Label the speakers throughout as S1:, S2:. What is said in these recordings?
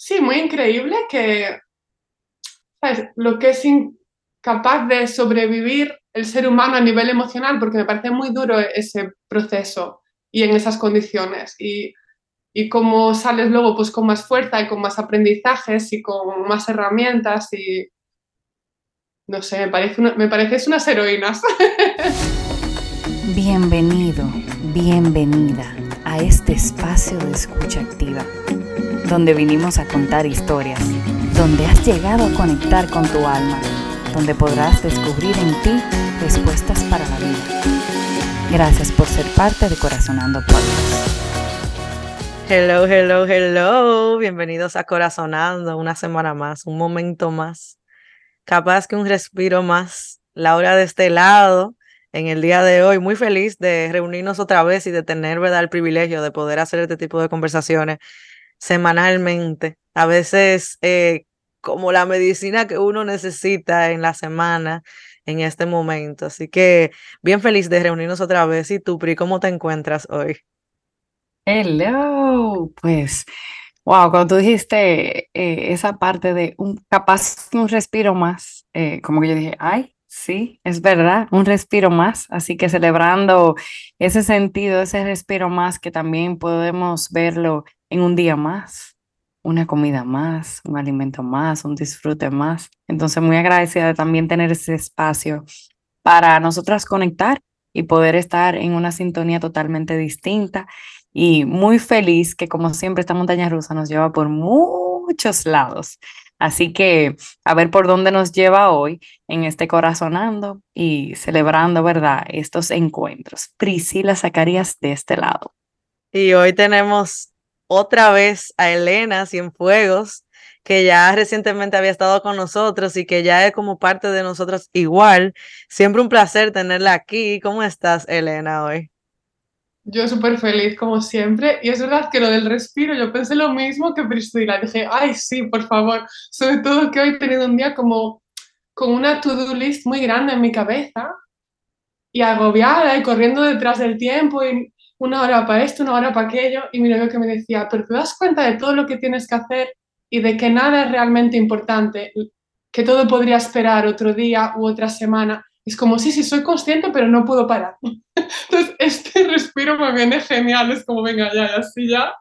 S1: sí, muy increíble que ¿sabes? lo que es incapaz de sobrevivir el ser humano a nivel emocional, porque me parece muy duro ese proceso y en esas condiciones. Y, y cómo sales luego pues con más fuerza y con más aprendizajes y con más herramientas y no sé, me parece, una, me pareces unas heroínas.
S2: Bienvenido, bienvenida a este espacio de escucha activa, donde vinimos a contar historias, donde has llegado a conectar con tu alma, donde podrás descubrir en ti respuestas para la vida. Gracias por ser parte de Corazonando Podcast.
S3: Hello, hello, hello. Bienvenidos a Corazonando, una semana más, un momento más. Capaz que un respiro más. Laura de este lado, en el día de hoy, muy feliz de reunirnos otra vez y de tener ¿verdad? el privilegio de poder hacer este tipo de conversaciones semanalmente. A veces eh, como la medicina que uno necesita en la semana, en este momento. Así que bien feliz de reunirnos otra vez. ¿Y tú, Pri, cómo te encuentras hoy?
S4: Hello, pues, wow, cuando tú dijiste eh, esa parte de un capaz un respiro más, eh, como que yo dije, ay, sí, es verdad, un respiro más. Así que celebrando ese sentido, ese respiro más, que también podemos verlo en un día más una comida más, un alimento más, un disfrute más. Entonces, muy agradecida de también tener ese espacio para nosotras conectar y poder estar en una sintonía totalmente distinta y muy feliz que como siempre esta montaña rusa nos lleva por muchos lados. Así que a ver por dónde nos lleva hoy en este corazonando y celebrando, ¿verdad? Estos encuentros. Priscila Zacarías de este lado.
S3: Y hoy tenemos otra vez a Elena Cienfuegos, que ya recientemente había estado con nosotros y que ya es como parte de nosotros igual. Siempre un placer tenerla aquí. ¿Cómo estás, Elena, hoy?
S1: Yo súper feliz, como siempre. Y es verdad que lo del respiro, yo pensé lo mismo que Priscila. Dije, ay, sí, por favor. Sobre todo que hoy he tenido un día como con una to-do list muy grande en mi cabeza y agobiada y corriendo detrás del tiempo y una hora para esto, una hora para aquello, y mi novio que me decía, pero te das cuenta de todo lo que tienes que hacer y de que nada es realmente importante, que todo podría esperar otro día u otra semana. Es como, sí, sí, soy consciente, pero no puedo parar. Entonces, este respiro me viene genial, es como, venga, ya, así ya.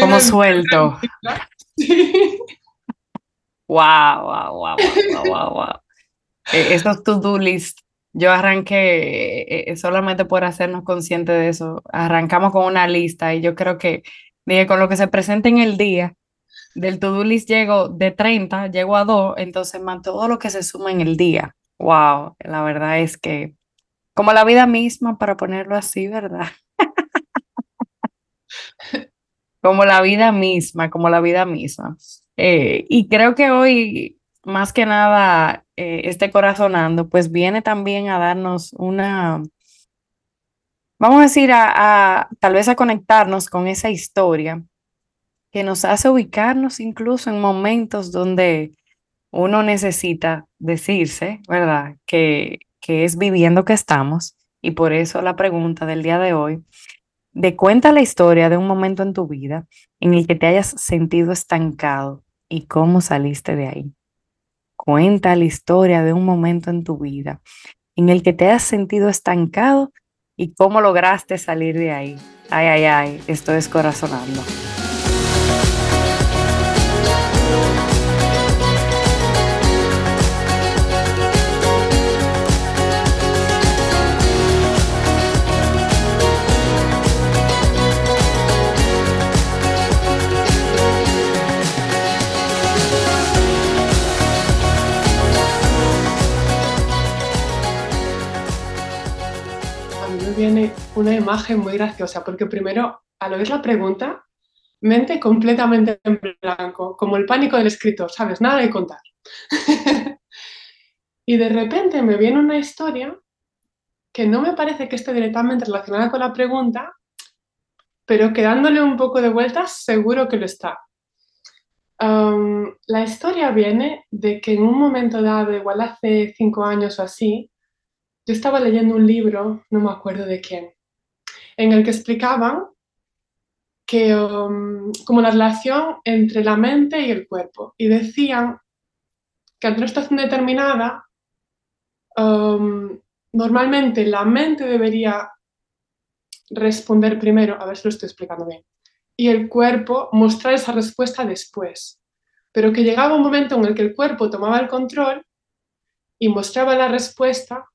S4: como suelto. Sí. Wow, wow, wow, wow, wow, wow. Esos to-do list yo arranqué eh, eh, solamente por hacernos conscientes de eso. Arrancamos con una lista y yo creo que dije, con lo que se presenta en el día, del to-do list llego de 30, llego a 2, entonces más todo lo que se suma en el día. Wow, la verdad es que como la vida misma, para ponerlo así, ¿verdad? como la vida misma, como la vida misma. Eh, y creo que hoy más que nada eh, este corazonando, pues viene también a darnos una, vamos a decir, a, tal vez a conectarnos con esa historia que nos hace ubicarnos incluso en momentos donde uno necesita decirse, ¿verdad? Que, que es viviendo que estamos. Y por eso la pregunta del día de hoy, de cuenta la historia de un momento en tu vida en el que te hayas sentido estancado y cómo saliste de ahí. Cuenta la historia de un momento en tu vida en el que te has sentido estancado y cómo lograste salir de ahí. Ay, ay, ay, esto es corazonando.
S1: Una imagen muy graciosa, porque primero, al oír la pregunta, mente completamente en blanco, como el pánico del escritor, ¿sabes? Nada de contar. y de repente me viene una historia que no me parece que esté directamente relacionada con la pregunta, pero que dándole un poco de vueltas seguro que lo está. la historia viene de que en un momento dado, igual hace cinco años o así, yo estaba leyendo un libro, no me acuerdo de quién, en el que explicaban que um, como la relación entre la mente y el cuerpo. Y decían que ante una situación determinada, um, normalmente la mente debería responder primero, a ver si lo estoy explicando bien, y el cuerpo mostrar esa respuesta después. Pero que llegaba un momento en el que el cuerpo tomaba el control y mostraba la respuesta,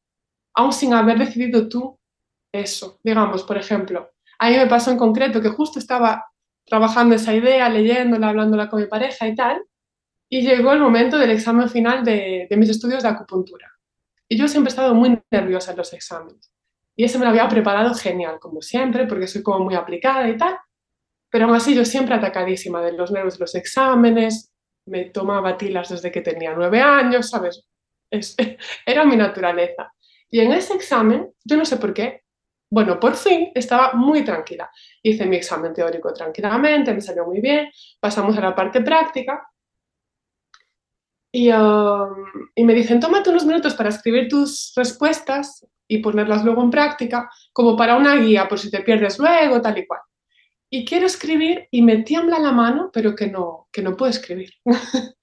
S1: aún sin haber decidido tú eso. Digamos, por ejemplo, a mí me pasó en concreto que justo estaba trabajando esa idea, leyéndola, hablándola con mi pareja y tal, y llegó el momento del examen final de, de mis estudios de acupuntura. Y yo siempre he estado muy nerviosa en los exámenes. Y ese me lo había preparado genial, como siempre, porque soy como muy aplicada y tal. Pero aún así yo siempre atacadísima de los nervios de los exámenes, me tomaba tilas desde que tenía nueve años, ¿sabes? Es, era mi naturaleza. Y en ese examen, yo no sé por qué, bueno, por fin estaba muy tranquila. Hice mi examen teórico tranquilamente, me salió muy bien, pasamos a la parte práctica y, y me dicen, tómate unos minutos para escribir tus respuestas y ponerlas luego en práctica, como para una guía por si te pierdes luego, tal y cual. Y quiero escribir y me tiembla la mano, pero que no, que no puedo escribir.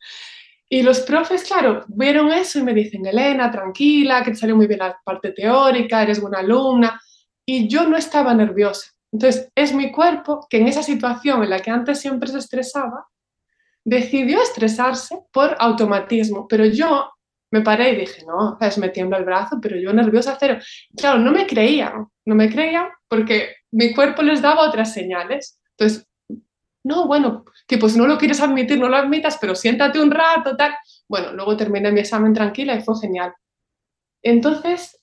S1: y los profes, claro, vieron eso y me dicen, Elena, tranquila, que te salió muy bien la parte teórica, eres buena alumna y yo no estaba nerviosa. Entonces, es mi cuerpo que en esa situación en la que antes siempre se estresaba, decidió estresarse por automatismo, pero yo me paré y dije, no, es me tiembla el brazo, pero yo nerviosa cero. Claro, no me creían, no me creían porque mi cuerpo les daba otras señales. Entonces, no, bueno, tipo, si no lo quieres admitir, no lo admitas, pero siéntate un rato, tal. Bueno, luego terminé mi examen tranquila y fue genial. Entonces,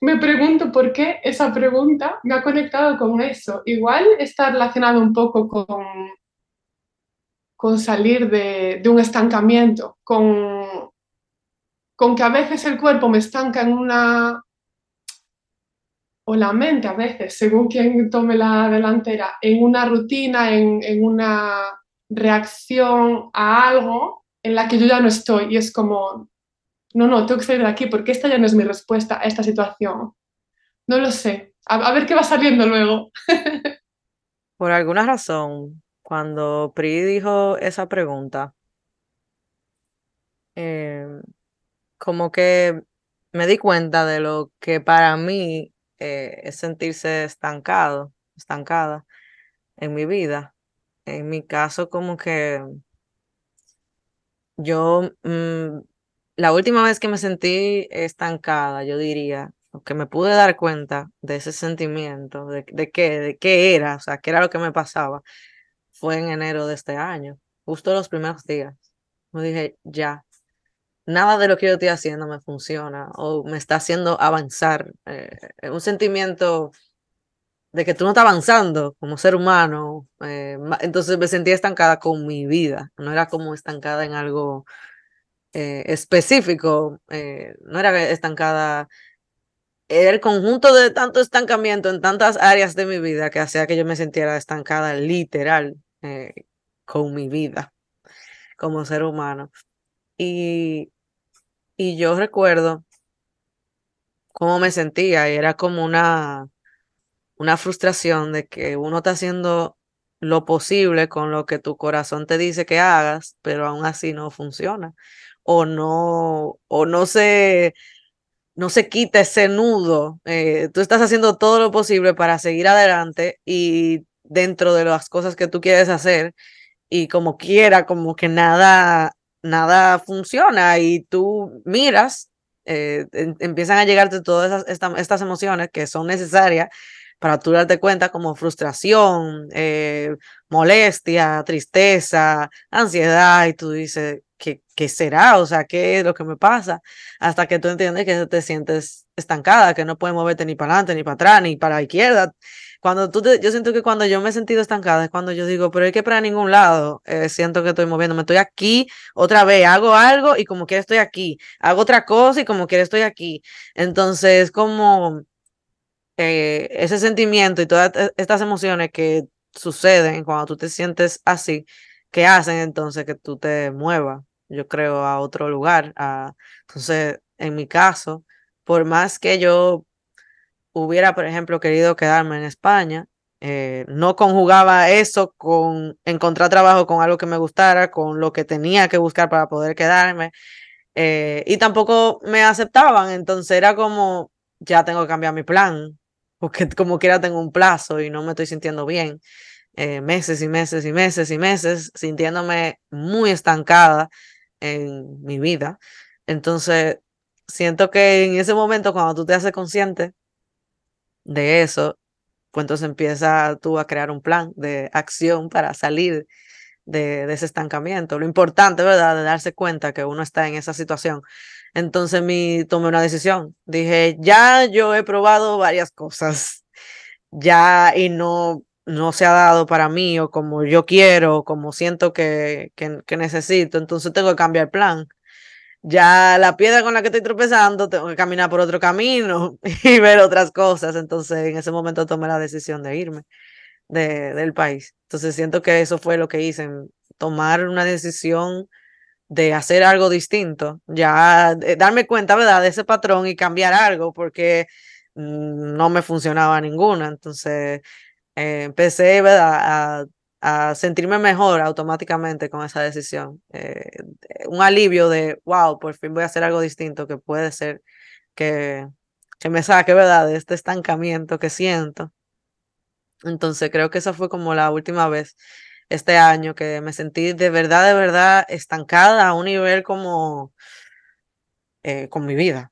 S1: me pregunto por qué esa pregunta me ha conectado con eso. Igual está relacionado un poco con, con salir de, un estancamiento, con, con que a veces el cuerpo me estanca en una, o la mente a veces, según quien tome la delantera, en una rutina, en, en, una reacción a algo en la que yo ya no estoy y es como, no, no, tengo que salir de aquí porque esta ya no es mi respuesta a esta situación. No lo sé. A, ver qué va saliendo luego.
S3: Por alguna razón, cuando Pri dijo esa pregunta, em, como que me di cuenta de lo que para mí eh, es sentirse estancado, estancada en mi vida. En mi caso, como que yo mm, la última vez que me sentí estancada, yo diría, que me pude dar cuenta de ese sentimiento, de, de qué, de qué era, o sea, qué era lo que me pasaba, fue en enero de este año, justo los primeros días. Me dije, ya, nada de lo que yo estoy haciendo me funciona o me está haciendo avanzar. Eh, un sentimiento de que tú no estás avanzando como ser humano. Eh, entonces me sentía estancada con mi vida, no era como estancada en algo eh, específico, eh, no era estancada, era el conjunto de tanto estancamiento en tantas áreas de mi vida que hacía que yo me sintiera estancada literal eh, con mi vida como ser humano. Y, y yo recuerdo cómo me sentía y era como una, una frustración de que uno está haciendo lo posible con lo que tu corazón te dice que hagas, pero aún así no funciona o no, o no se, no se quita ese nudo. Eh, tú estás haciendo todo lo posible para seguir adelante y dentro de las cosas que tú quieres hacer y como quiera, como que nada, nada funciona y tú miras, eh, empiezan a llegarte todas estas emociones que son necesarias para tú darte cuenta como frustración, eh, molestia, tristeza, ansiedad, y tú dices, ¿qué, ¿qué será? O sea, ¿qué es lo que me pasa? Hasta que tú entiendes que te sientes estancada, que no puedes moverte ni para adelante, ni para atrás, ni para la izquierda. Cuando tú yo siento que cuando yo me he sentido estancada es cuando yo digo, pero hay que para ningún lado, eh, siento que estoy moviéndome, estoy aquí otra vez, hago algo y como quiera estoy aquí, hago otra cosa y como quiera estoy aquí. Entonces, como eh, ese sentimiento y todas e, estas emociones que suceden cuando tú te sientes así, que hacen entonces que tú te muevas, yo creo, a otro lugar. entonces, en mi caso, por más que yo hubiera, por ejemplo, querido quedarme en España, Eh, no conjugaba eso con encontrar trabajo con algo que me gustara, con lo que tenía que buscar para poder quedarme. Eh, y tampoco me aceptaban, entonces era como, ya tengo que cambiar mi plan, porque como quiera tengo un plazo y no me estoy sintiendo bien. Eh, meses y meses y meses y meses sintiéndome muy estancada en mi vida. Entonces, siento que en ese momento, cuando tú te haces consciente de eso, pues entonces empieza tú a crear un plan de acción para salir de, ese estancamiento. Lo importante, ¿verdad?, de darse cuenta que uno está en esa situación. Entonces mi, tomé una decisión. Dije, ya yo he probado varias cosas, ya y no, no se ha dado para mí o como yo quiero, como siento que, que, necesito. Entonces tengo que cambiar el plan ya la piedra con la que estoy tropezando, tengo que caminar por otro camino y ver otras cosas. Entonces, en ese momento tomé la decisión de irme de, del país. Entonces, siento que eso fue lo que hice, tomar una decisión de hacer algo distinto, ya darme cuenta, ¿verdad?, de ese patrón y cambiar algo, porque mm, no me funcionaba ninguna. Entonces, eh, empecé, ¿verdad?, a a sentirme mejor automáticamente con esa decisión. Eh, un alivio de, wow, por fin voy a hacer algo distinto que puede ser que, que me saque, ¿verdad?, de este estancamiento que siento. Entonces creo que esa fue como la última vez este año que me sentí de verdad, de verdad estancada a un nivel como eh, con mi vida.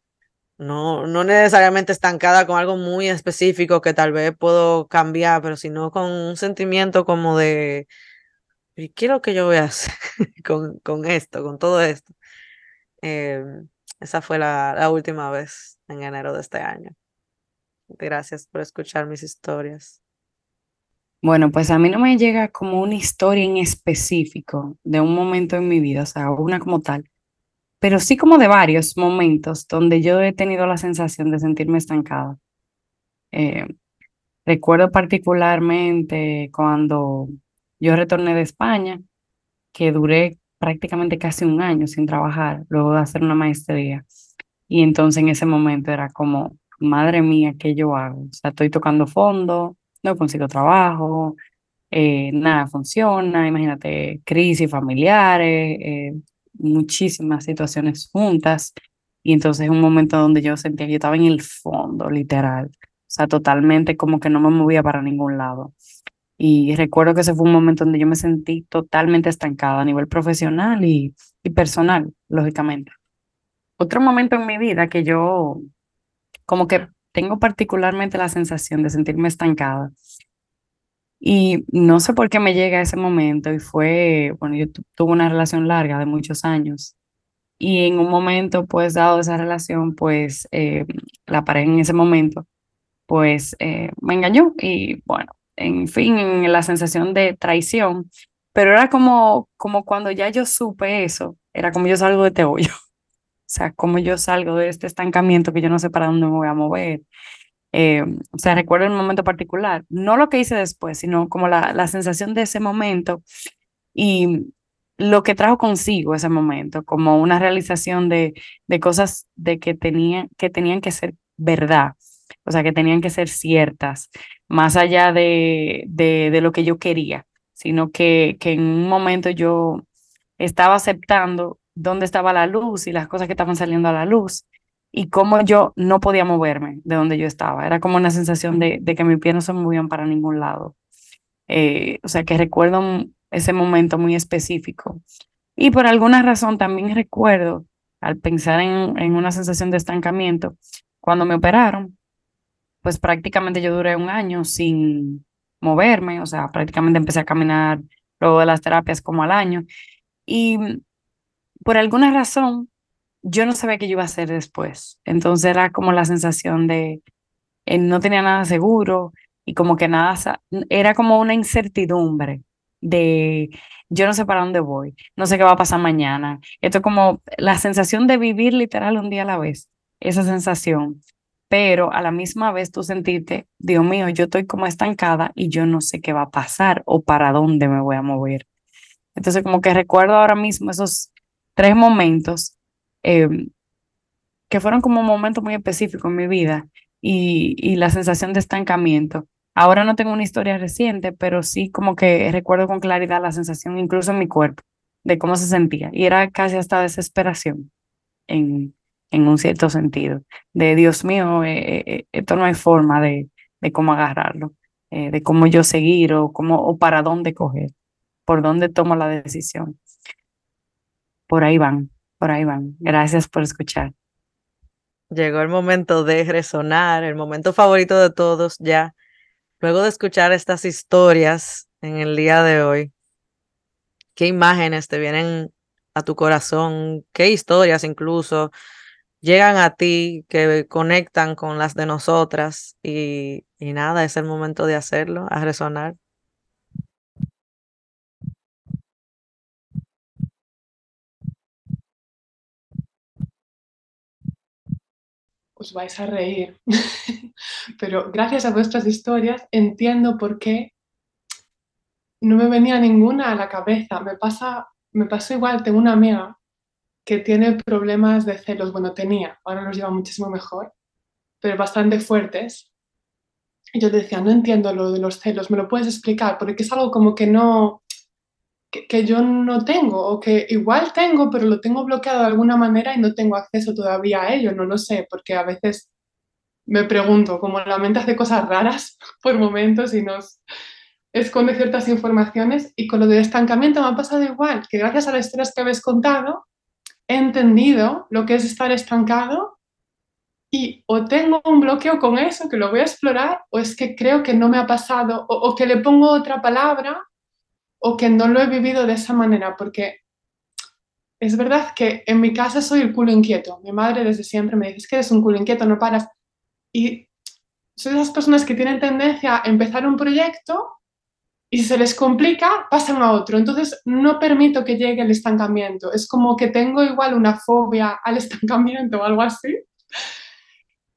S3: No, no necesariamente estancada con algo muy específico que tal vez puedo cambiar, pero sino con un sentimiento como de, ¿y qué es lo que yo voy a hacer con, con esto, con todo esto? Em, esa fue la, la última vez en enero de este año. Gracias por escuchar mis historias.
S4: Bueno, pues a mí no me llega como una historia en específico de un momento en mi vida, o sea, una como tal, pero sí como de varios momentos donde yo he tenido la sensación de sentirme estancada. Eh, recuerdo particularmente cuando yo retorné de España, que duré prácticamente casi un año sin trabajar, luego de hacer una maestría. Y entonces en ese momento era como, madre mía, ¿qué yo hago? O sea, estoy tocando fondo, no consigo trabajo, eh, nada funciona, imagínate, crisis familiares, eh, muchísimas situaciones juntas y entonces un momento donde yo sentía que yo estaba en el fondo, literal, o sea, totalmente como que no me movía para ningún lado. Y recuerdo que ese fue un momento donde yo me sentí totalmente estancada a nivel profesional y, y personal, lógicamente. Otro momento en mi vida que yo como que tengo particularmente la sensación de sentirme estancada y no sé por qué me llega ese momento y fue, bueno, yo tuve una relación larga de muchos años y en un momento, pues, dado esa relación, pues, eh, la pareja en ese momento, pues, eh, me engañó y bueno, en fin, en la sensación de traición, pero era como, como cuando ya yo supe eso, era como yo salgo de este hoyo, o sea, como yo salgo de este estancamiento que yo no sé para dónde me voy a mover eh, o sea, recuerdo el momento particular, no lo que hice después, sino como la, la sensación de ese momento y lo que trajo consigo ese momento, como una realización de, de cosas de que, tenía, que tenían que ser verdad, o sea, que tenían que ser ciertas, más allá de, de, de lo que yo quería, sino que, que en un momento yo estaba aceptando dónde estaba la luz y las cosas que estaban saliendo a la luz y cómo yo no podía moverme de donde yo estaba. Era como una sensación de, de que mis pies no se movían para ningún lado. Eh, o sea que recuerdo ese momento muy específico. Y por alguna razón también recuerdo, al pensar en, en una sensación de estancamiento, cuando me operaron, pues prácticamente yo duré un año sin moverme, o sea, prácticamente empecé a caminar luego de las terapias como al año. Y por alguna razón, yo no sabía qué iba a hacer después. Entonces era como la sensación de eh, no tenía nada seguro y como que nada, era como una incertidumbre de yo no sé para dónde voy, no sé qué va a pasar mañana. Esto es como la sensación de vivir literal un día a la vez, esa sensación. Pero a la misma vez tú sentirte, Dios mío, yo estoy como estancada y yo no sé qué va a pasar o para dónde me voy a mover. Entonces como que recuerdo ahora mismo esos tres momentos Em, que fueron como un momento muy específico en mi vida y, y la sensación de estancamiento Ahora no tengo una historia reciente, pero sí como que recuerdo con claridad la sensación, incluso en mi cuerpo, de cómo se sentía. Y era casi hasta desesperación en, en un cierto sentido, de Dios mío, eh, eh, eh, esto no hay forma de, de cómo agarrarlo, de cómo yo seguir o, cómo, o para dónde coger, por dónde tomo la decisión. Por ahí van, por ahí van. Gracias por escuchar.
S3: Llegó el momento de resonar, el momento favorito de todos ya. Luego de escuchar estas historias en el día de hoy, ¿qué imágenes te vienen a tu corazón? ¿Qué historias incluso llegan a ti que conectan con las de nosotras? Y, y nada, es el momento de hacerlo, a resonar.
S1: Os vais a reír, pero gracias a vuestras historias entiendo por qué no me venía ninguna a la cabeza. Me pasa, me pasó igual, tengo una amiga que tiene problemas de celos, bueno, tenía, ahora los lleva muchísimo mejor, pero bastante fuertes. Y yo decía, no entiendo lo de los celos, ¿me lo puedes explicar? Porque es algo como que no, que, yo no tengo o que igual tengo, pero lo tengo bloqueado de alguna manera y no tengo acceso todavía a ello, no lo sé, porque a veces me pregunto, como la mente hace cosas raras por momentos y nos esconde ciertas informaciones y con lo del estancamiento me ha pasado igual, que gracias a las historias que habéis contado he entendido lo que es estar estancado y o tengo un bloqueo con eso que lo voy a explorar o es que creo que no me ha pasado o, o que le pongo otra palabra o que no lo he vivido de esa manera, porque es verdad que en mi casa soy el culo inquieto. Mi madre desde siempre me dice, que eres un culo inquieto, no paras. Y soy de esas personas que tienen tendencia a empezar un proyecto y si se les complica, pasan a otro. Entonces no permito que llegue el estancamiento. Es como que tengo igual una fobia al estancamiento o algo así.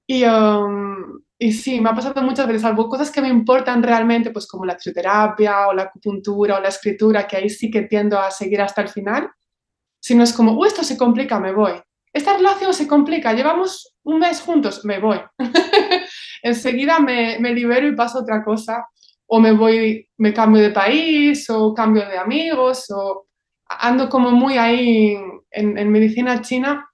S1: Y, um, y sí, me ha pasado muchas veces, algo cosas que me importan realmente, pues como la fisioterapia o la acupuntura o la escritura, que ahí sí que tiendo a seguir hasta el final, si no es como, uy, esto se complica, me voy. Esta relación se complica, llevamos un mes juntos, me voy. Enseguida me, me libero y paso a otra cosa, o me voy, me cambio de país, o cambio de amigos, o ando como muy ahí en, en medicina china.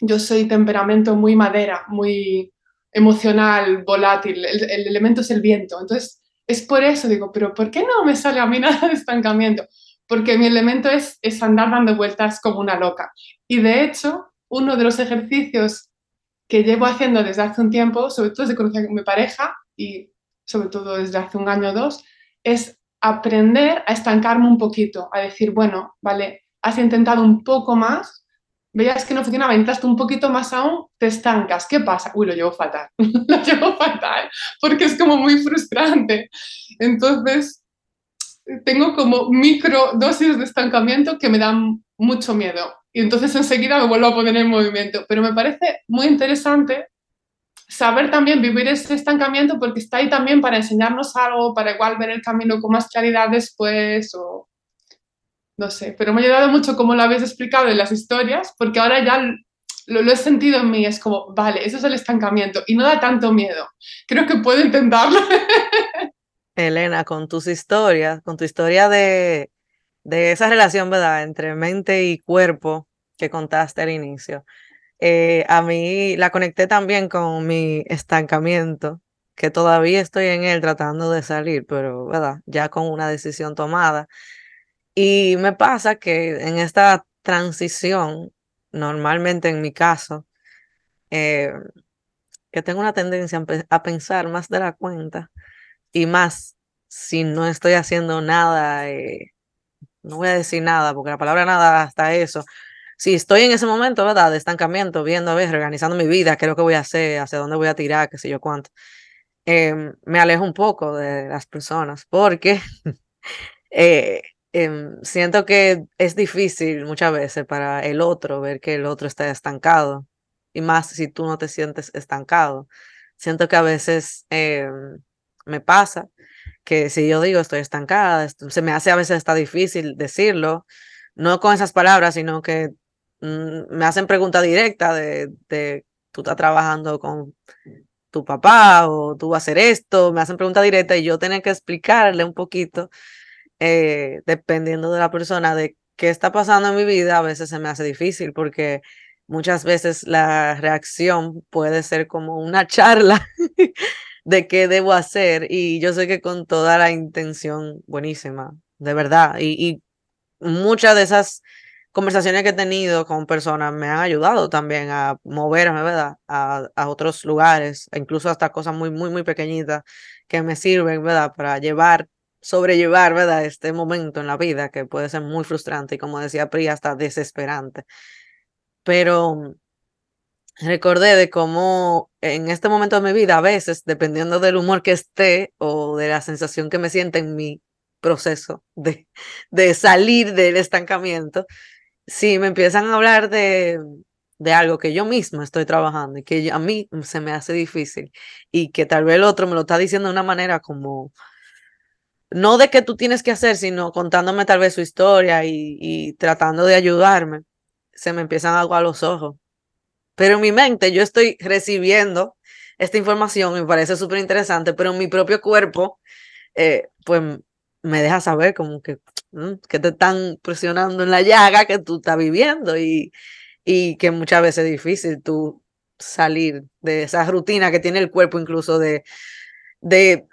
S1: Yo soy temperamento muy madera, muy emocional, volátil, el, elemento es el viento. Entonces, es por eso digo, pero ¿por qué no me sale a mí nada de estancamiento? Porque mi elemento es, es andar dando vueltas como una loca. Y de hecho, uno de los ejercicios que llevo haciendo desde hace un tiempo, sobre todo desde conocer a mi pareja y sobre todo desde hace un año o dos, es aprender a estancarme un poquito, a decir, bueno, vale, has intentado un poco más, veías que no funcionaba, entraste un poquito más aún, te estancas. ¿Qué pasa? Uy, lo llevo fatal, lo llevo fatal, porque es como muy frustrante. Entonces, tengo como micro dosis de estancamiento que me dan mucho miedo. Y entonces enseguida me vuelvo a poner en movimiento. Pero me parece muy interesante saber también vivir ese estancamiento porque está ahí también para enseñarnos algo, para igual ver el camino con más claridad después o no sé, pero me ha ayudado mucho como lo habéis explicado en las historias, porque ahora ya lo, he sentido en mí, es como, vale, eso es el estancamiento y no da tanto miedo. Creo que puedo intentarlo.
S3: Elena, con tus historias, con tu historia de, de esa relación, ¿verdad?, entre mente y cuerpo que contaste al inicio, eh, a mí la conecté también con mi estancamiento, que todavía estoy en él tratando de salir, pero, ¿verdad?, ya con una decisión tomada. Y me pasa que en esta transición, normalmente en mi caso, eh, que tengo una tendencia a pensar más de la cuenta y más si no estoy haciendo nada, eh, no voy a decir nada, porque la palabra nada hasta eso. Si estoy en ese momento, ¿verdad? De estancamiento, viendo, a ver, organizando mi vida, qué es lo que voy a hacer, hacia dónde voy a tirar, qué sé yo cuánto, em, me alejo un poco de las personas, porque eh, Em, siento que es difícil muchas veces para el otro ver que el otro está estancado y más si tú no te sientes estancado. Siento que a veces em, me pasa que si yo digo estoy estancada, se me hace a veces está difícil decirlo, no con esas palabras, sino que mm, me hacen pregunta directa de, de tú estás trabajando con tu papá o tú vas a hacer esto, me hacen preguntas directas y yo tenía que explicarle un poquito, eh, dependiendo de la persona, de qué está pasando en mi vida, a veces se me hace difícil porque muchas veces la reacción puede ser como una charla de qué debo hacer y yo sé que con toda la intención buenísima, de verdad, y, muchas de esas conversaciones que he tenido con personas me han ayudado también a moverme, ¿verdad? A, a, otros lugares, incluso hasta cosas muy, muy, muy pequeñitas que me sirven, ¿verdad? Para llevar, sobrellevar, ¿verdad? Este momento en la vida que puede ser muy frustrante y como decía Pri, hasta desesperante. Pero recordé de cómo en este momento de mi vida, a veces, dependiendo del humor que esté o de la sensación que me sienta en mi proceso de, de salir del estancamiento, si me empiezan a hablar de, de algo que yo misma estoy trabajando y que a mí se me hace difícil y que tal vez el otro me lo está diciendo de una manera como, no de que tú tienes que hacer, sino contándome tal vez su historia y, y tratando de ayudarme, se me empiezan a aguar los ojos. Pero en mi mente yo estoy recibiendo esta información, me parece súper interesante, pero en mi propio cuerpo, eh, pues me deja saber como que, mm, que te están presionando en la llaga que tú estás viviendo y, y que muchas veces es difícil tú salir de esa rutina que tiene el cuerpo incluso de, de,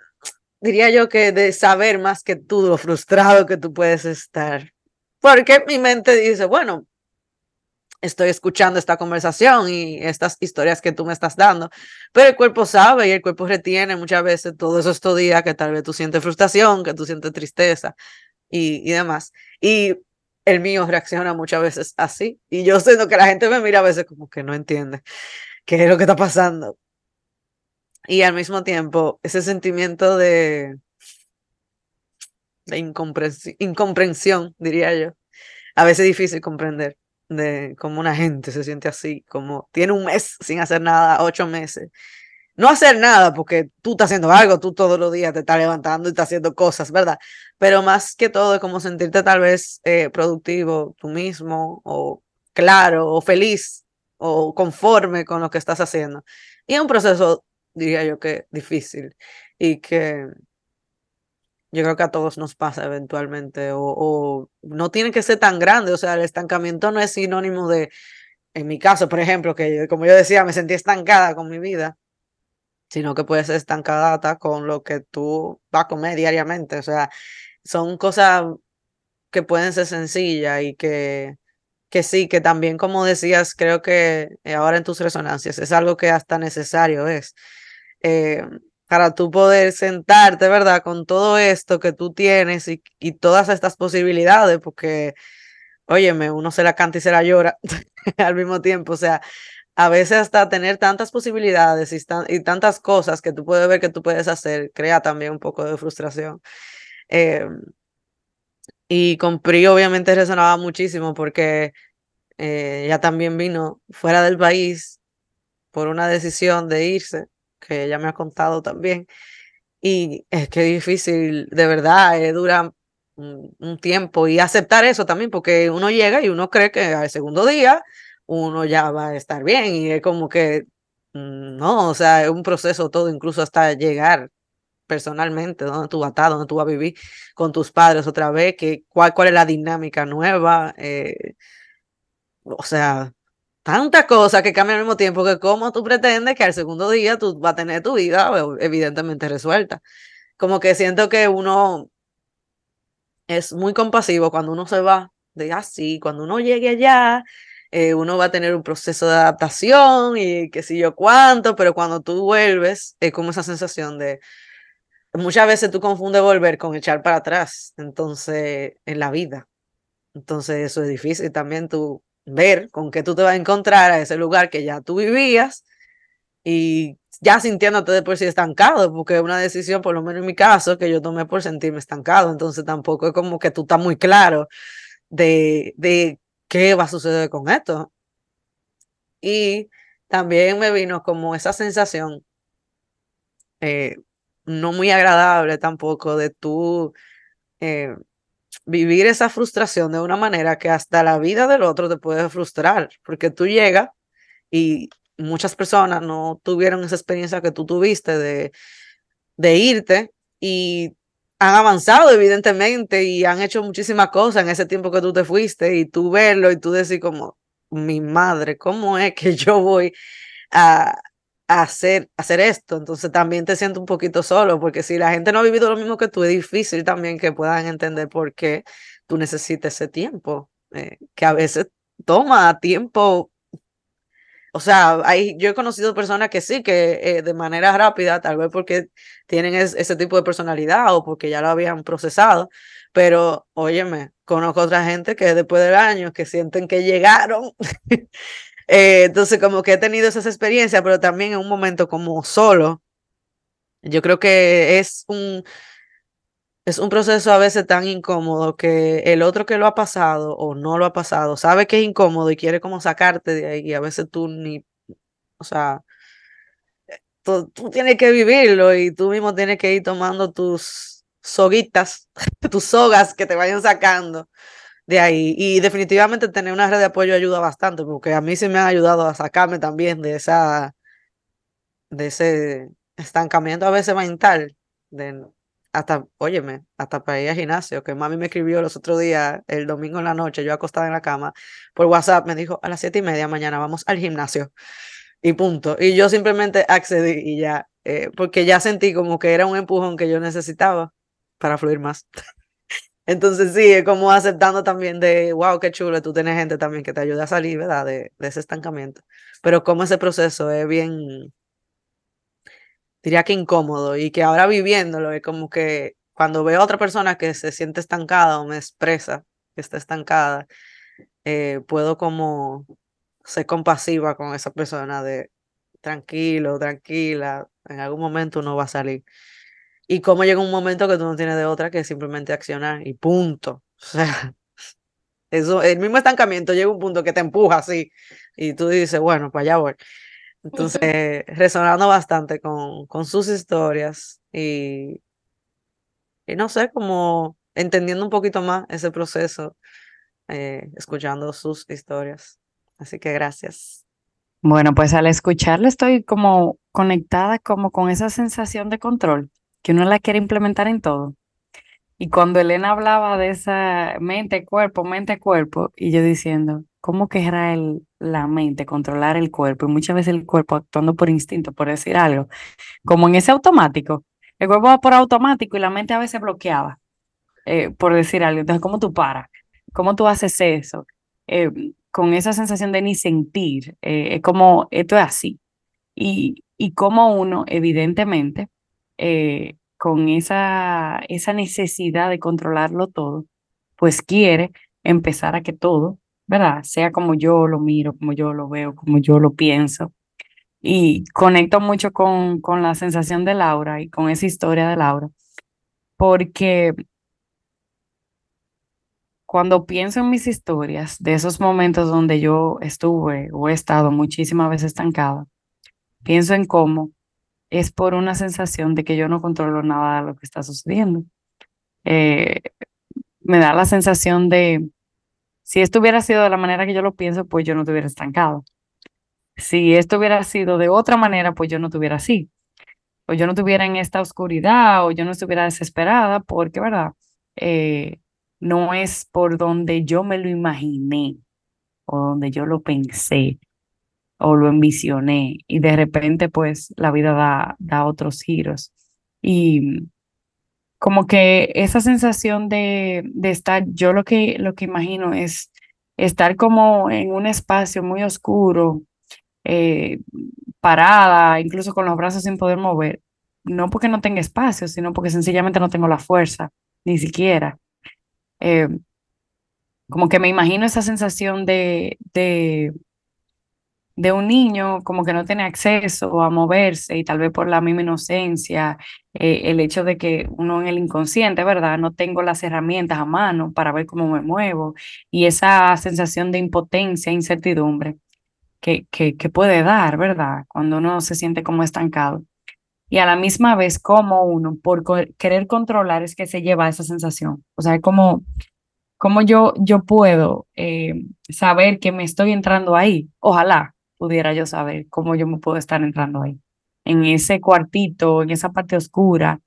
S3: diría yo que de saber más que tú lo frustrado que tú puedes estar. Porque mi mente dice, bueno, estoy escuchando esta conversación y estas historias que tú me estás dando, pero el cuerpo sabe y el cuerpo retiene muchas veces todos esos estos días que tal vez tú sientes frustración, que tú sientes tristeza y, y demás. Y el mío reacciona muchas veces así. Y yo siento que la gente me mira a veces como que no entiende qué es lo que está pasando. Y al mismo tiempo, ese sentimiento de, de incomprensión, incomprensión, diría yo, a veces es difícil comprender de cómo una gente se siente así, como tiene un mes sin hacer nada, ocho meses. No hacer nada porque tú estás haciendo algo, tú todos los días te estás levantando y estás haciendo cosas, ¿verdad? Pero más que todo es como sentirte tal vez eh, productivo tú mismo o claro o feliz o conforme con lo que estás haciendo. Y es un proceso, diría yo, que difícil y que yo creo que a todos nos pasa eventualmente, o, no tiene que ser tan grande, o sea, el estancamiento no es sinónimo de, en mi caso, por ejemplo, que como yo decía, me sentí estancada con mi vida, sino que puede ser estancada con lo que tú vas a comer diariamente, o sea, son cosas que pueden ser sencillas y que, que sí, que también, como decías, creo que ahora en tus resonancias es algo que hasta necesario es. Eh, para tú poder sentarte, ¿verdad? Con todo esto que tú tienes y, y todas estas posibilidades, porque, óyeme, uno se la canta y se la llora al mismo tiempo, o sea, a veces hasta tener tantas posibilidades y, y, tantas cosas que tú puedes ver que tú puedes hacer, crea también un poco de frustración. Eh, y con PRI obviamente resonaba muchísimo porque eh, ella también vino fuera del país por una decisión de irse que ella me ha contado también. Y es que difícil, de verdad, eh, dura un, un, tiempo y aceptar eso también, porque uno llega y uno cree que al segundo día uno ya va a estar bien y es como que mm, no, o sea, es un proceso todo, incluso hasta llegar personalmente, donde tú vas a estar, donde tú vas a vivir con tus padres otra vez, que, cuál, cuál es la dinámica nueva. Eh, o sea, tantas cosas que cambian al mismo tiempo que como tú pretendes que al segundo día tú vas a tener tu vida evidentemente resuelta. Como que siento que uno es muy compasivo cuando uno se va de así, ah, cuando uno llegue allá, eh, uno va a tener un proceso de adaptación y qué sé yo cuánto, pero cuando tú vuelves es como esa sensación de, muchas veces tú confundes volver con echar para atrás, entonces, en la vida. Entonces eso es difícil también tú ver con qué tú te vas a encontrar a ese lugar que ya tú vivías y ya sintiéndote de por sí estancado, porque es una decisión, por lo menos en mi caso, que yo tomé por sentirme estancado, entonces tampoco es como que tú estás muy claro de, de qué va a suceder con esto. Y también me vino como esa sensación eh, no muy agradable tampoco de tú eh, vivir esa frustración de una manera que hasta la vida del otro te puede frustrar, porque tú llegas y muchas personas no tuvieron esa experiencia que tú tuviste de, de irte y han avanzado evidentemente y han hecho muchísimas cosas en ese tiempo que tú te fuiste y tú verlo y tú decir como, mi madre, ¿cómo es que yo voy a, hacer, hacer esto? Entonces también te siento un poquito solo porque si la gente no ha vivido lo mismo que tú, es difícil también que puedan entender por qué tú necesitas ese tiempo, eh, que a veces toma tiempo o sea, hay, yo he conocido personas que sí, que eh, de manera rápida, tal vez porque tienen ese tipo de personalidad o porque ya lo habían procesado, pero óyeme, conozco otra gente que después del año que sienten que llegaron. Eh, entonces, como que he tenido esas experiencias, pero también en un momento como solo. Yo creo que es un, es un proceso a veces tan incómodo que el otro que lo ha pasado o no lo ha pasado sabe que es incómodo y quiere como sacarte de ahí y a veces tú ni, o sea, eh, tú, tienes que vivirlo y tú mismo tienes que ir tomando tus soguitas, tus sogas que te vayan sacando de ahí. Y definitivamente tener una red de apoyo ayuda bastante porque a mí sí me ha ayudado a sacarme también de esa, de ese estancamiento a veces mental. De, hasta, óyeme, hasta para ir al gimnasio, que mami me escribió los otros días, el domingo en la noche, yo acostada en la cama, por WhatsApp, me dijo, a las siete y media mañana vamos al gimnasio. Y punto. Y yo simplemente accedí y ya, eh, porque ya sentí como que era un empujón que yo necesitaba para fluir más. Entonces sí, es como aceptando también de, wow, qué chulo, tú tienes gente también que te ayuda a salir, ¿verdad? De, de ese estancamiento. Pero como ese proceso es bien, diría que incómodo y que ahora viviéndolo es como que cuando veo a otra persona que se siente estancada o me expresa que está estancada, eh, puedo como ser compasiva con esa persona de tranquilo, tranquila, en algún momento uno va a salir. Y como llega un momento que tú no tienes de otra que simplemente accionar y punto. O sea, eso, el mismo estancamiento llega un punto que te empuja así y tú dices, bueno, para allá voy. Entonces, resonando bastante con, con sus historias y, y no sé, como entendiendo un poquito más ese proceso, eh, escuchando sus historias. Así que gracias.
S4: Bueno, pues al escucharle estoy como conectada como con esa sensación de control que uno la quiere implementar en todo. Y cuando Elena hablaba de esa mente, cuerpo, mente, cuerpo, y yo diciendo, ¿cómo querrá el, la mente controlar el cuerpo? Y muchas veces el cuerpo actuando por instinto, por decir algo, como en ese automático. El cuerpo va por automático y la mente a veces bloqueaba, eh, por decir algo. Entonces, ¿cómo tú paras? ¿Cómo tú haces eso? Eh, con esa sensación de ni sentir, eh, como, esto es así. Y, y como uno, evidentemente, con esa, esa necesidad de controlarlo todo, pues quiere empezar a que todo, ¿verdad? Sea como yo lo miro, como yo lo veo, como yo lo pienso. Y conecto mucho con, con la sensación de Laura y con esa historia de Laura, porque cuando pienso en mis historias, de esos momentos donde yo estuve o he estado muchísimas veces estancada, pienso en cómo es por una sensación de que yo no controlo nada de lo que está sucediendo. Eh, me da la sensación de, si esto hubiera sido de la manera que yo lo pienso, pues yo no estuviera estancado. Si esto hubiera sido de otra manera, pues yo no estuviera así. O yo no estuviera en esta oscuridad, o yo no estuviera desesperada, porque, ¿verdad? Eh, no es por donde yo me lo imaginé, o donde yo lo pensé, o lo envisioné y de repente pues la vida da, da otros giros. Y como que esa sensación de, de estar, yo lo que, lo que imagino es estar como en un espacio muy oscuro, eh, parada, incluso con los brazos sin poder mover, no porque no tenga espacio, sino porque sencillamente no tengo la fuerza, ni siquiera. Eh, como que me imagino esa sensación de, de de un niño como que no tiene acceso a moverse y tal vez por la misma inocencia, eh, el hecho de que uno en el inconsciente, ¿verdad? No tengo las herramientas a mano para ver cómo me muevo y esa sensación de impotencia, incertidumbre que, que, que puede dar, ¿verdad? Cuando uno se siente como estancado. Y a la misma vez como uno, por querer controlar, es que se lleva esa sensación. O sea, como ¿Cómo yo, yo puedo eh, saber que me estoy entrando ahí? Ojalá, pudiera yo saber cómo yo me puedo estar entrando ahí. En ese cuartito, en esa parte oscura,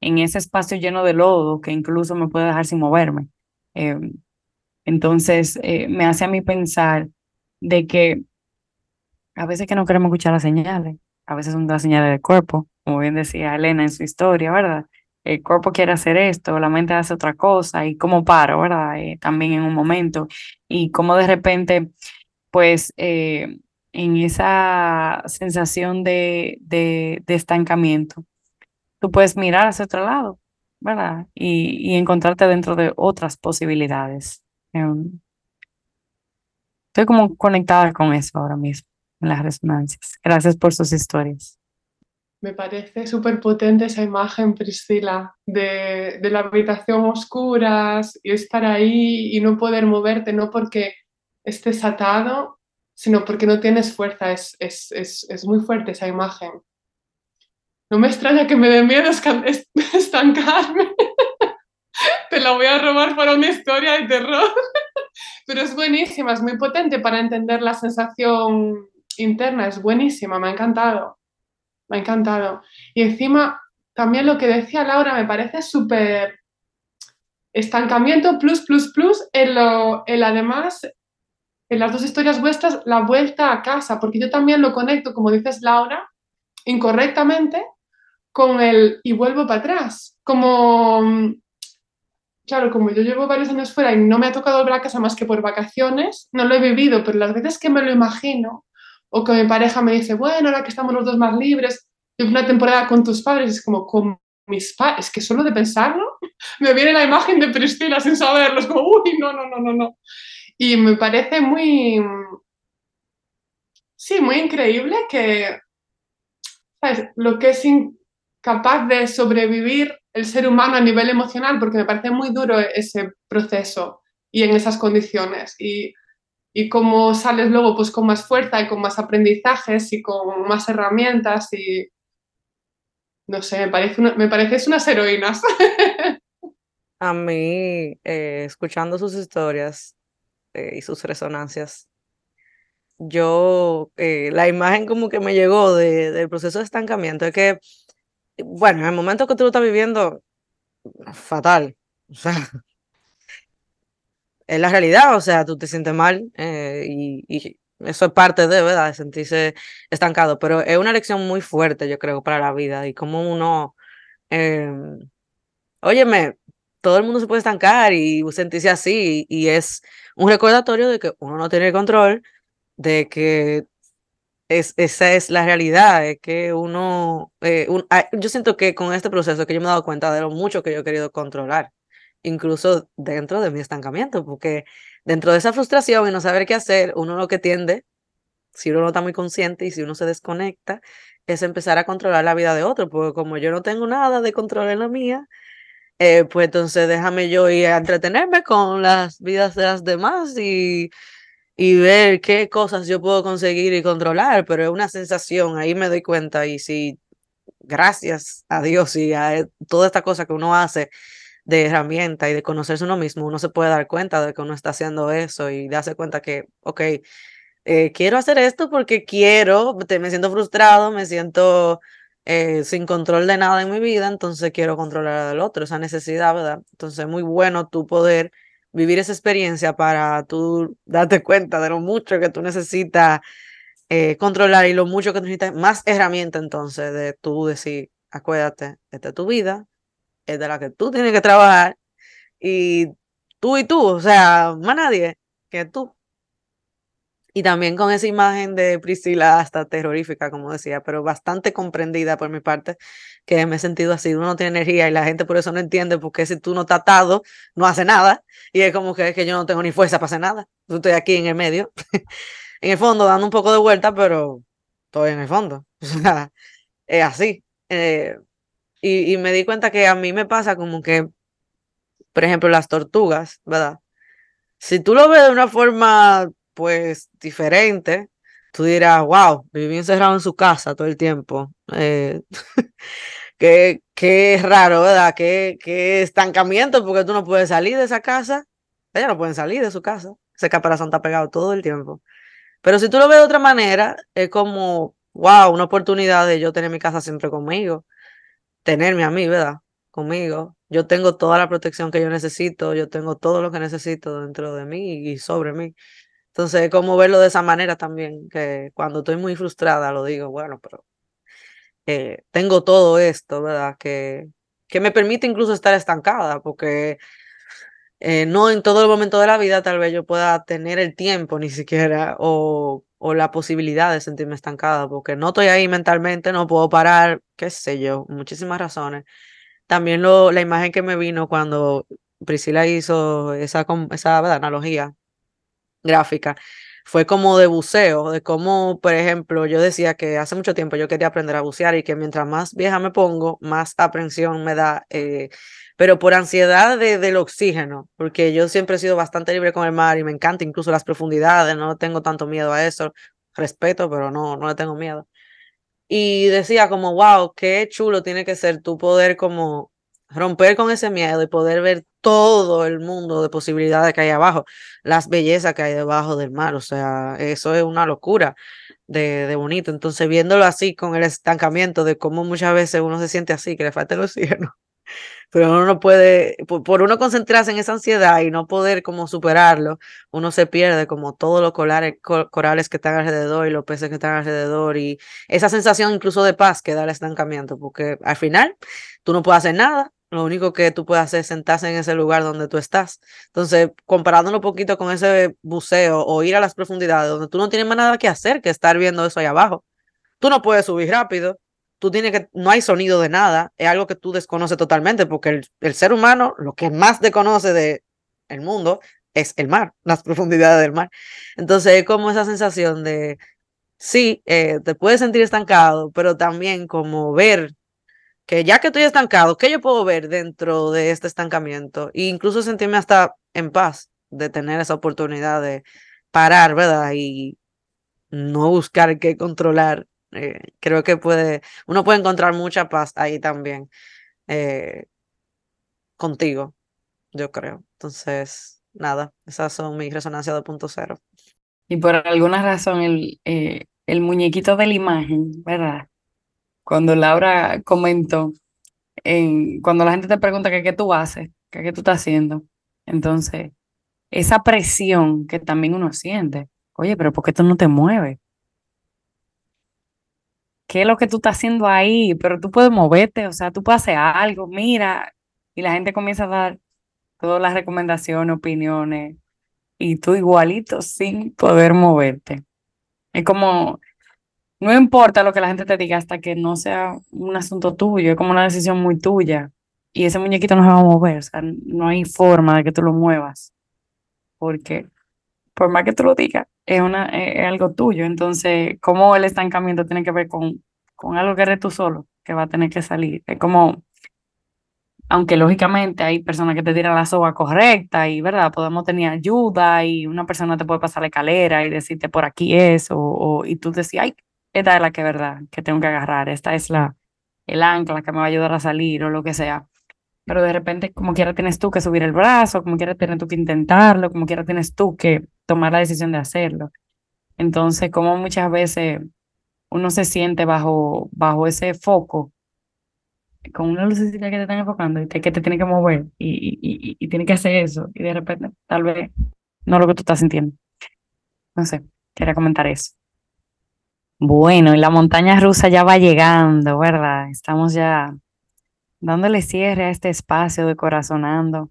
S4: en ese espacio lleno de lodo que incluso me puede dejar sin moverme. Em, entonces, eh, me hace a mí pensar de que a veces que no queremos escuchar las señales, a veces son las señales del cuerpo, como bien decía Elena en su historia, ¿verdad? El cuerpo quiere hacer esto, la mente hace otra cosa y cómo paro, ¿verdad? Eh, también en un momento y cómo de repente, pues, eh, en esa sensación de, de, estancamiento, tú puedes mirar hacia otro lado, ¿verdad? Y, y encontrarte dentro de otras posibilidades. Em, estoy como conectada con eso ahora mismo, en las resonancias. Gracias por sus historias.
S1: Me parece súper potente esa imagen, Priscila, de, de, la habitación oscuras y estar ahí y no poder moverte, no porque estés atado, sino porque no tienes fuerza. Es, es, es, es muy fuerte esa imagen. No me extraña que me dé miedo estancarme. Te la voy a robar para una historia de terror. Pero es buenísima, es muy potente para entender la sensación interna, es buenísima, me ha encantado. Me ha encantado. Y encima, también lo que decía Laura me parece súper estancamiento plus, plus, plus, en lo, el además, en las dos historias vuestras, la vuelta a casa, porque yo también lo conecto, como dices Laura, incorrectamente, con el y vuelvo para atrás. Como, claro, como yo llevo varios años fuera y no me ha tocado volver a casa más que por vacaciones, no lo he vivido, pero las veces que me lo imagino, o que mi pareja me dice, bueno, ahora que estamos los dos más libres, una temporada con tus padres, es como con mis padres, es que solo de pensarlo, me viene la imagen de Priscila sin saberlo, es como, uy, no, no, no, no, no. Y me parece muy, sí, muy increíble que, ¿sabes? Lo que es capaz de sobrevivir el ser humano a nivel emocional, porque me parece muy duro ese proceso y en esas condiciones. Y, y cómo sales luego pues con más fuerza y con más aprendizajes y con más herramientas y no sé, me parece, una, me pareces unas heroínas.
S3: A mí, eh, escuchando sus historias eh, y sus resonancias, yo, eh, la imagen como que me llegó de, del proceso de estancamiento es que bueno, en el momento que tú lo estás viviendo, fatal. O sea, es la realidad, o sea, tú te sientes mal eh, y, y, eso es parte de, ¿verdad? De sentirse estancado, pero es una lección muy fuerte, yo creo, para la vida y como uno, eh, óyeme, todo el mundo se puede estancar y sentirse así y es un recordatorio de que uno no tiene el control, de que es, esa es la realidad, es que uno, eh, un, yo siento que con este proceso que yo me he dado cuenta de lo mucho que yo he querido controlar, incluso dentro de mi estancamiento, porque dentro de esa frustración y no saber qué hacer, uno lo que tiende, si uno no está muy consciente y si uno se desconecta, es empezar a controlar la vida de otro, porque como yo no tengo nada de control en la mía, eh, pues entonces déjame yo ir a entretenerme con las vidas de las demás y y ver qué cosas yo puedo conseguir y controlar, pero es una sensación, ahí me doy cuenta y si gracias a Dios y a e, toda esta cosa que uno hace de herramienta y de conocerse uno mismo, uno se puede dar cuenta de que uno está haciendo eso y darse cuenta que, ok, eh, quiero hacer esto porque quiero, me siento frustrado, me siento eh, sin control de nada en mi vida, entonces quiero controlar al otro, esa necesidad, ¿verdad? Entonces es muy bueno tu poder vivir esa experiencia para tú darte cuenta de lo mucho que tú necesitas eh, controlar y lo mucho que necesitas, más herramienta entonces de tú decir, acuérdate, esta es tu vida, es de la que tú tienes que trabajar y tú y tú, o sea, más nadie que tú. Y también con esa imagen de Priscila hasta terrorífica, como decía, pero bastante comprendida por mi parte, que me he sentido así, uno no tiene energía y la gente por eso no entiende, porque si tú no estás atado, no hace nada, y es como que, es que yo no tengo ni fuerza para hacer nada, yo estoy aquí en el medio, en el fondo dando un poco de vuelta, pero estoy en el fondo, es así. Eh, y, y me di cuenta que a mí me pasa como que, por ejemplo, las tortugas, ¿verdad? Si tú lo ves de una forma pues diferente, tú dirás, wow, viví encerrado en su casa todo el tiempo. Eh, qué, qué raro, ¿verdad? Qué, qué estancamiento, porque tú no puedes salir de esa casa. Ellos no pueden salir de su casa. Ese caparazón está pegado todo el tiempo. Pero si tú lo ves de otra manera, es como, wow, una oportunidad de yo tener mi casa siempre conmigo, tenerme a mí, ¿verdad? Conmigo. Yo tengo toda la protección que yo necesito, yo tengo todo lo que necesito dentro de mí y sobre mí. Entonces, es como verlo de esa manera también, que cuando estoy muy frustrada lo digo, bueno, pero eh, tengo todo esto, ¿verdad? Que, que me permite incluso estar estancada, porque eh, no en todo el momento de la vida tal vez yo pueda tener el tiempo ni siquiera o, o, la posibilidad de sentirme estancada, porque no estoy ahí mentalmente, no puedo parar, qué sé yo, muchísimas razones. También lo, la imagen que me vino cuando Priscila hizo esa, esa analogía gráfica fue como de buceo, de cómo, por ejemplo, yo decía que hace mucho tiempo yo quería aprender a bucear y que mientras más vieja me pongo, más aprensión me da, eh, pero por ansiedad de, del oxígeno, porque yo siempre he sido bastante libre con el mar y me encanta incluso las profundidades, no tengo tanto miedo a eso, respeto, pero no, no le tengo miedo. Y decía como, wow, qué chulo tiene que ser tu poder como romper con ese miedo y poder ver todo el mundo de posibilidades que hay abajo, las bellezas que hay debajo del mar, o sea, eso es una locura de, de, bonito. Entonces, viéndolo así con el estancamiento de cómo muchas veces uno se siente así, que le falta el oxígeno, pero uno no puede, por, uno concentrarse en esa ansiedad y no poder como superarlo, uno se pierde como todos los corales que están alrededor y los peces que están alrededor y esa sensación incluso de paz que da el estancamiento, porque al final tú no puedes hacer nada, lo único que tú puedes hacer es sentarse en ese lugar donde tú estás. Entonces, comparándolo un poquito con ese buceo o ir a las profundidades donde tú no tienes más nada que hacer que estar viendo eso ahí abajo. Tú no puedes subir rápido, tú tienes que, no hay sonido de nada, es algo que tú desconoces totalmente, porque el, ser humano lo que más desconoce de el mundo es el mar, las profundidades del mar. Entonces, es como esa sensación de, sí, eh, te puedes sentir estancado, pero también como ver que ya que estoy estancado, ¿qué yo puedo ver dentro de este estancamiento? E incluso sentirme hasta en paz de tener esa oportunidad de parar, ¿verdad? Y no buscar qué controlar. Eh, creo que puede, uno puede encontrar mucha paz ahí también eh, contigo, yo creo. Entonces, nada, esas son mis resonancias 2.0.
S4: Y por alguna razón el, eh, el muñequito de la imagen, ¿verdad? Cuando Laura comentó, en, cuando la gente te pregunta qué tú haces, qué tú estás haciendo, entonces esa presión que también uno siente, oye, pero ¿por qué tú no te mueves? ¿Qué es lo que tú estás haciendo ahí? Pero tú puedes moverte, o sea, tú puedes hacer algo, mira, y la gente comienza a dar todas las recomendaciones, opiniones, y tú igualito sin poder moverte. Es como no importa lo que la gente te diga hasta que no sea un asunto tuyo, es como una decisión muy tuya. Y ese muñequito no se va a mover, o sea, no hay forma de que tú lo muevas. Porque por más que tú lo digas, es, una, es, algo tuyo. Entonces, ¿cómo el estancamiento tiene que ver con, con algo que eres tú solo, que va a tener que salir? Es como, aunque lógicamente hay personas que te tiran la soga correcta y, ¿verdad? Podemos tener ayuda y una persona te puede pasar la escalera y decirte por aquí es, o, y tú decís, ay, esta es la que verdad que tengo que agarrar, esta es la el ancla que me va a ayudar a salir o lo que sea. Pero de repente, como quiera, tienes tú que subir el brazo, como quiera, tienes tú que intentarlo, como quiera, tienes tú que tomar la decisión de hacerlo. Entonces, como muchas veces uno se siente bajo, bajo ese foco, con una lucecita que te están enfocando y que te tiene que mover y, y, y, tiene que hacer eso, y de repente, tal vez, no lo que tú estás sintiendo. No sé, quería comentar eso. Bueno, y la montaña rusa ya va llegando, ¿verdad? Estamos ya dándole cierre a este espacio de corazonando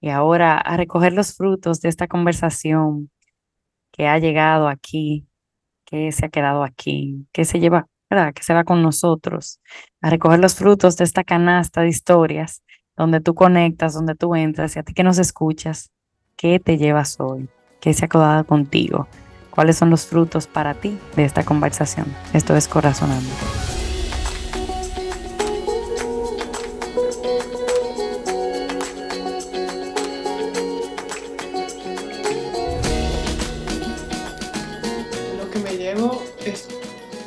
S4: y ahora a recoger los frutos de esta conversación que ha llegado aquí, que se ha quedado aquí, que se lleva, ¿verdad? Que se va con nosotros, a recoger los frutos de esta canasta de historias donde tú conectas, donde tú entras y a ti que nos escuchas, ¿qué te llevas hoy? ¿Qué se ha quedado contigo? Cuáles son los frutos para ti de esta conversación. Esto es Corazonando.
S1: Lo que me llevo es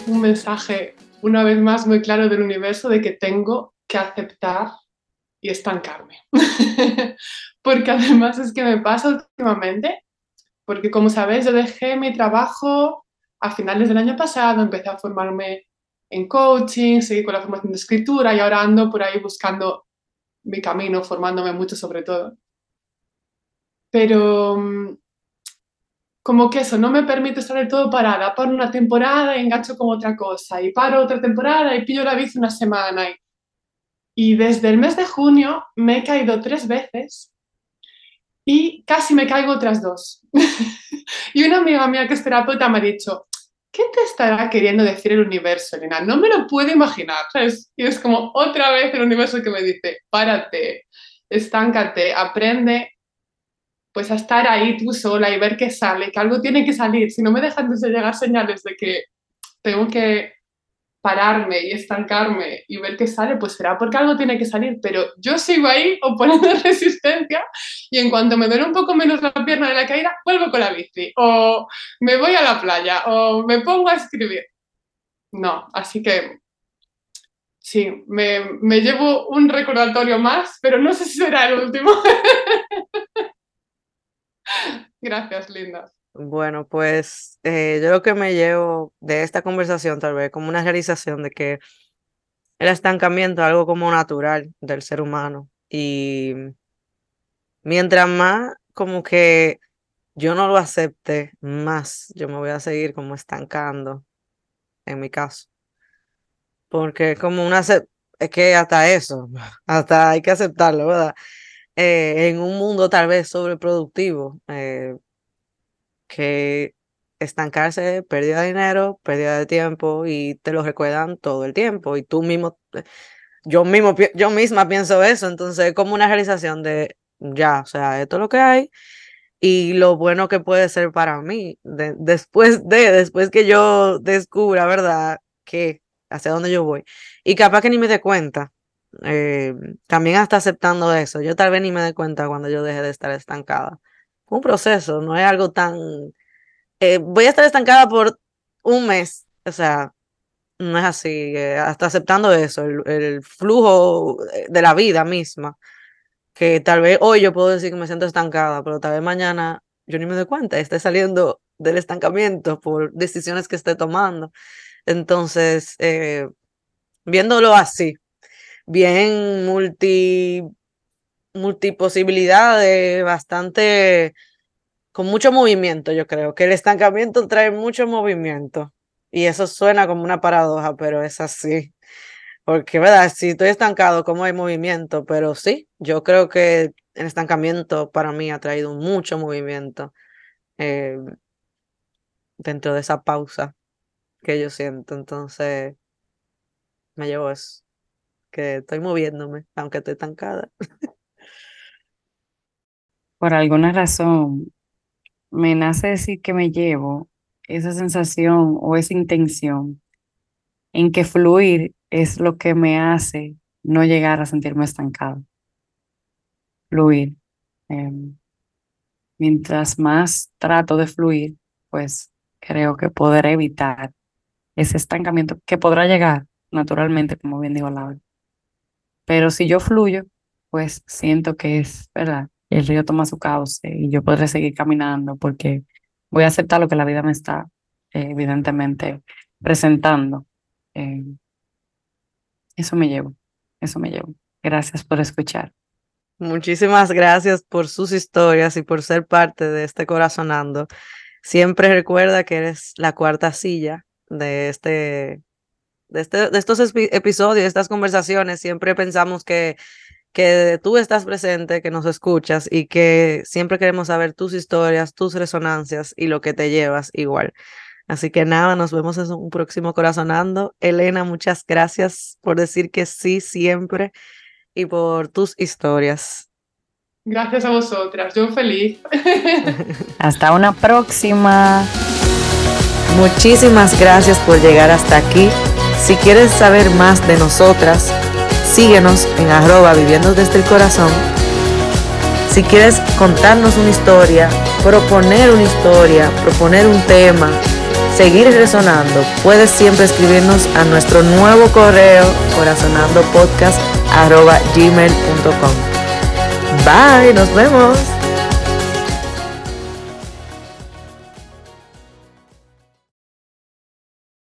S1: un mensaje una vez más muy claro del universo de que tengo que aceptar y estancarme. Porque además es que me pasa últimamente porque como sabéis, yo dejé mi trabajo a finales del año pasado, empecé a formarme en coaching, seguí con la formación de escritura y ahora ando por ahí buscando mi camino, formándome mucho sobre todo. Pero mm, como que eso no me permite estar del todo parada. Paro una temporada y engancho con otra cosa. Y paro otra temporada y pillo la bici una semana. Y, y desde el mes de junio me he caído tres veces y casi me caigo otras dos. y una amiga mía que es terapeuta me ha dicho, ¿qué te estará queriendo decir el universo, Elena? No me lo puedo imaginar. Y es como otra vez el universo que me dice, párate, estáncate, aprende pues a estar ahí tú sola y ver qué sale, que algo tiene que salir. Si no me dejan de llegar señales de que tengo que pararme y estancarme y ver qué sale, pues será porque algo tiene que salir, pero yo sigo ahí oponiendo resistencia y en cuanto me duele un poco menos la pierna de la caída, vuelvo con la bici o me voy a la playa o me pongo a escribir. No, así que sí, me, me llevo un recordatorio más, pero no sé si será el último. Gracias, Linda.
S3: Bueno, pues eh, yo lo que me llevo de esta conversación tal vez como una realización de que el estancamiento es algo como natural del ser humano y mientras más como que yo no lo acepte, más yo me voy a seguir como estancando en mi caso. Porque como una es que hasta eso, hasta hay que aceptarlo, ¿verdad? Eh, en un mundo tal vez sobreproductivo, eh, que estancarse, pérdida de dinero, pérdida de tiempo y te lo recuerdan todo el tiempo y tú mismo, yo mismo, yo misma pienso eso, entonces es como una realización de ya, o sea, esto es lo que hay y lo bueno que puede ser para mí después de, después que yo descubra, ¿verdad? Que hacia dónde yo voy y capaz que ni me dé cuenta eh, también hasta aceptando eso. Yo tal vez ni me dé cuenta cuando yo deje de estar estancada. Un proceso, no es algo tan... Eh, voy a estar estancada por un mes, o sea, no es así, eh, hasta aceptando eso, el, flujo de la vida misma, que tal vez hoy yo puedo decir que me siento estancada, pero tal vez mañana yo ni me doy cuenta, esté saliendo del estancamiento por decisiones que esté tomando. Entonces, viéndolo así, bien multi, multiposibilidades, bastante, con mucho movimiento, yo creo, que el estancamiento trae mucho movimiento. Y eso suena como una paradoja, pero es así. Porque, ¿verdad? Si estoy estancado, ¿cómo hay movimiento? Pero sí, yo creo que el estancamiento para mí ha traído mucho movimiento eh, dentro de esa pausa que yo siento. Entonces, me llevo eso que estoy moviéndome, aunque estoy estancada.
S4: Por alguna razón, me nace decir que me llevo esa sensación o esa intención en que fluir es lo que me hace no llegar a sentirme estancado. Fluir. Em, mientras más trato de fluir, pues creo que podré evitar ese estancamiento que podrá llegar naturalmente, como bien dijo Laura. Pero si yo fluyo, pues siento que es, ¿verdad? El río toma su cauce y yo podré seguir caminando porque voy a aceptar lo que la vida me está eh, evidentemente presentando. Eh, eso me llevo, eso me llevo. Gracias por escuchar.
S3: Muchísimas gracias por sus historias y por ser parte de este Corazonando. Siempre recuerda que eres la cuarta silla de este de, este, de estos episodios, de estas conversaciones, siempre pensamos que, que tú estás presente, que nos escuchas y que siempre queremos saber tus historias, tus resonancias y lo que te llevas igual. Así que nada, nos vemos en un próximo Corazonando. Elena, muchas gracias por decir que sí siempre y por tus historias.
S1: Gracias a vosotras, yo feliz.
S4: Hasta una próxima.
S3: Muchísimas gracias por llegar hasta aquí. Si quieres saber más de nosotras, síguenos en arroba viviendo desde el corazón. Si quieres contarnos una historia, proponer una historia, proponer un tema, seguir resonando, puedes siempre escribirnos a nuestro nuevo correo corazonandopodcast.gmail.com Bye, nos vemos.